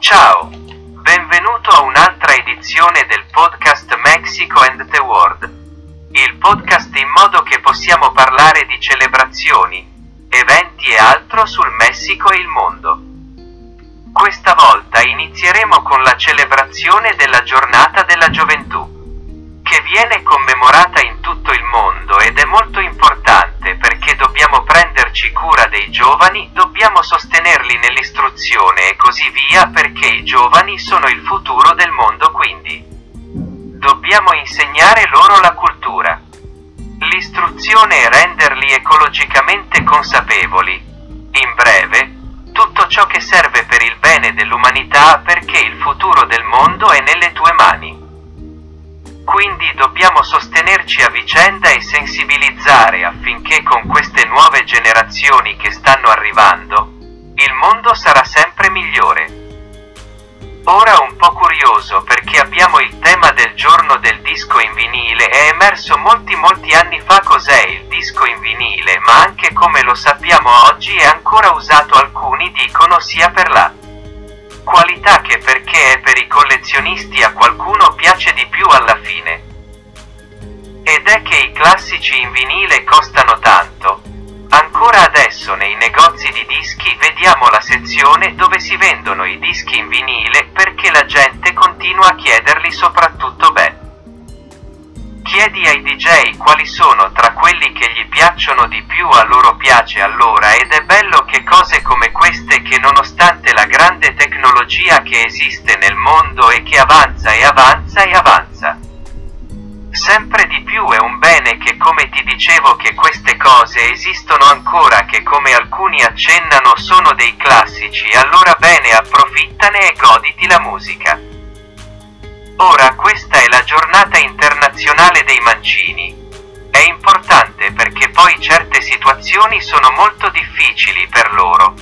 Ciao, benvenuto a un'altra edizione del podcast Mexico and the World. Il podcast in modo che possiamo parlare di celebrazioni, eventi e altro sul Messico e il mondo. Questa volta inizieremo con la celebrazione della giornata della gioventù che viene commemorata in tutto il mondo ed è molto importante cura dei giovani, dobbiamo sostenerli nell'istruzione e così via perché i giovani sono il futuro del mondo quindi dobbiamo insegnare loro la cultura. L'istruzione è renderli ecologicamente consapevoli. In breve, tutto ciò che serve per il bene dell'umanità perché il futuro del mondo è nelle tue mani. Quindi dobbiamo sostenerci a vicenda e sensibilizzare affinché con queste nuove generazioni che stanno arrivando, il mondo sarà sempre migliore. Ora un po' curioso perché abbiamo il tema del giorno del disco in vinile, è emerso molti molti anni fa cos'è il disco in vinile, ma anche come lo sappiamo oggi è ancora usato alcuni dicono sia per la qualità che perché è per i collezionisti a qualcuno piace di più alla fine. Ed è che i classici in vinile costano tanto. Ancora adesso nei negozi di dischi vediamo la sezione dove si vendono i dischi in vinile perché la gente continua a chiederli soprattutto beh. Chiedi ai DJ quali sono tra quelli che gli piacciono di più a loro piace allora ed è bello che cose come queste che nonostante tecnologia che esiste nel mondo e che avanza e avanza e avanza. Sempre di più è un bene che come ti dicevo che queste cose esistono ancora che come alcuni accennano sono dei classici allora bene approfittane e goditi la musica. Ora questa è la giornata internazionale dei mancini. È importante perché poi certe situazioni sono molto difficili per loro,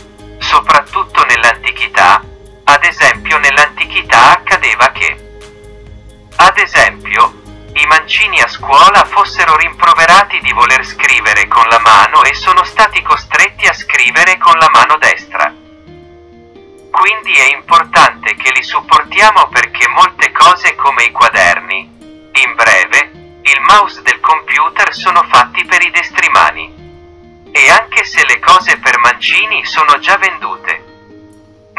fossero rimproverati di voler scrivere con la mano e sono stati costretti a scrivere con la mano destra. Quindi è importante che li supportiamo perché molte cose come i quaderni, in breve, il mouse del computer sono fatti per i destrimani. E anche se le cose per mancini sono già vendute.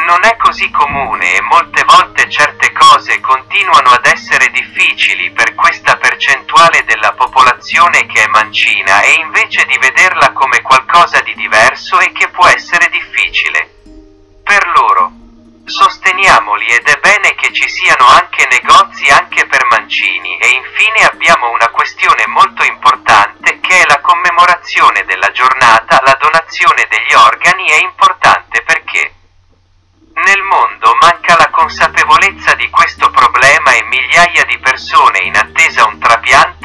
Non è così comune e molte volte certe cose continuano ad essere difficili per questa percentuale della popolazione che è mancina e invece di vederla come qualcosa di diverso e che può essere difficile per loro. Sosteniamoli ed è bene che ci siano anche negozi anche per mancini e infine abbiamo una questione molto importante che è la commemorazione della giornata, la donazione degli organi è importante perché nel mondo manca la consapevolezza di questo problema e migliaia di persone in attesa un trapianto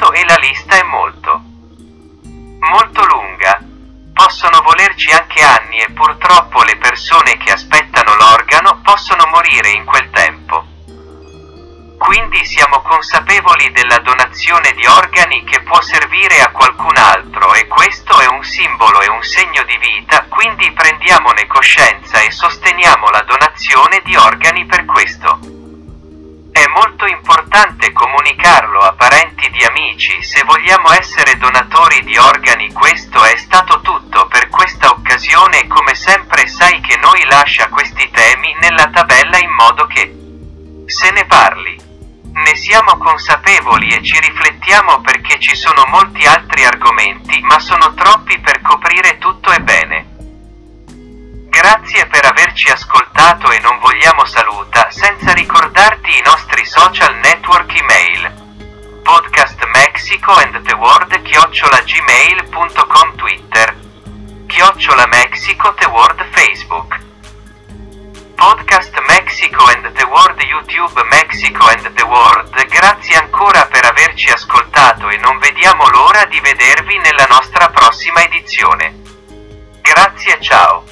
molto lunga possono volerci anche anni e purtroppo le persone che aspettano l'organo possono morire in quel tempo. Quindi siamo consapevoli della donazione di organi che può servire a qualcun altro e questo è un simbolo e un segno di vita, quindi prendiamone coscienza e sosteniamo la donazione di organi per questo. È molto importante comunicarlo a parenti amici, se vogliamo essere donatori di organi questo è stato tutto per questa occasione come sempre sai che noi lascia questi temi nella tabella in modo che se ne parli. Ne siamo consapevoli e ci riflettiamo perché ci sono molti altri argomenti, Chiocciola Mexico the World Facebook. Podcast Mexico and the World YouTube Mexico and the World. Grazie ancora per averci ascoltato e non vediamo l'ora di vedervi nella nostra prossima edizione. Grazie ciao.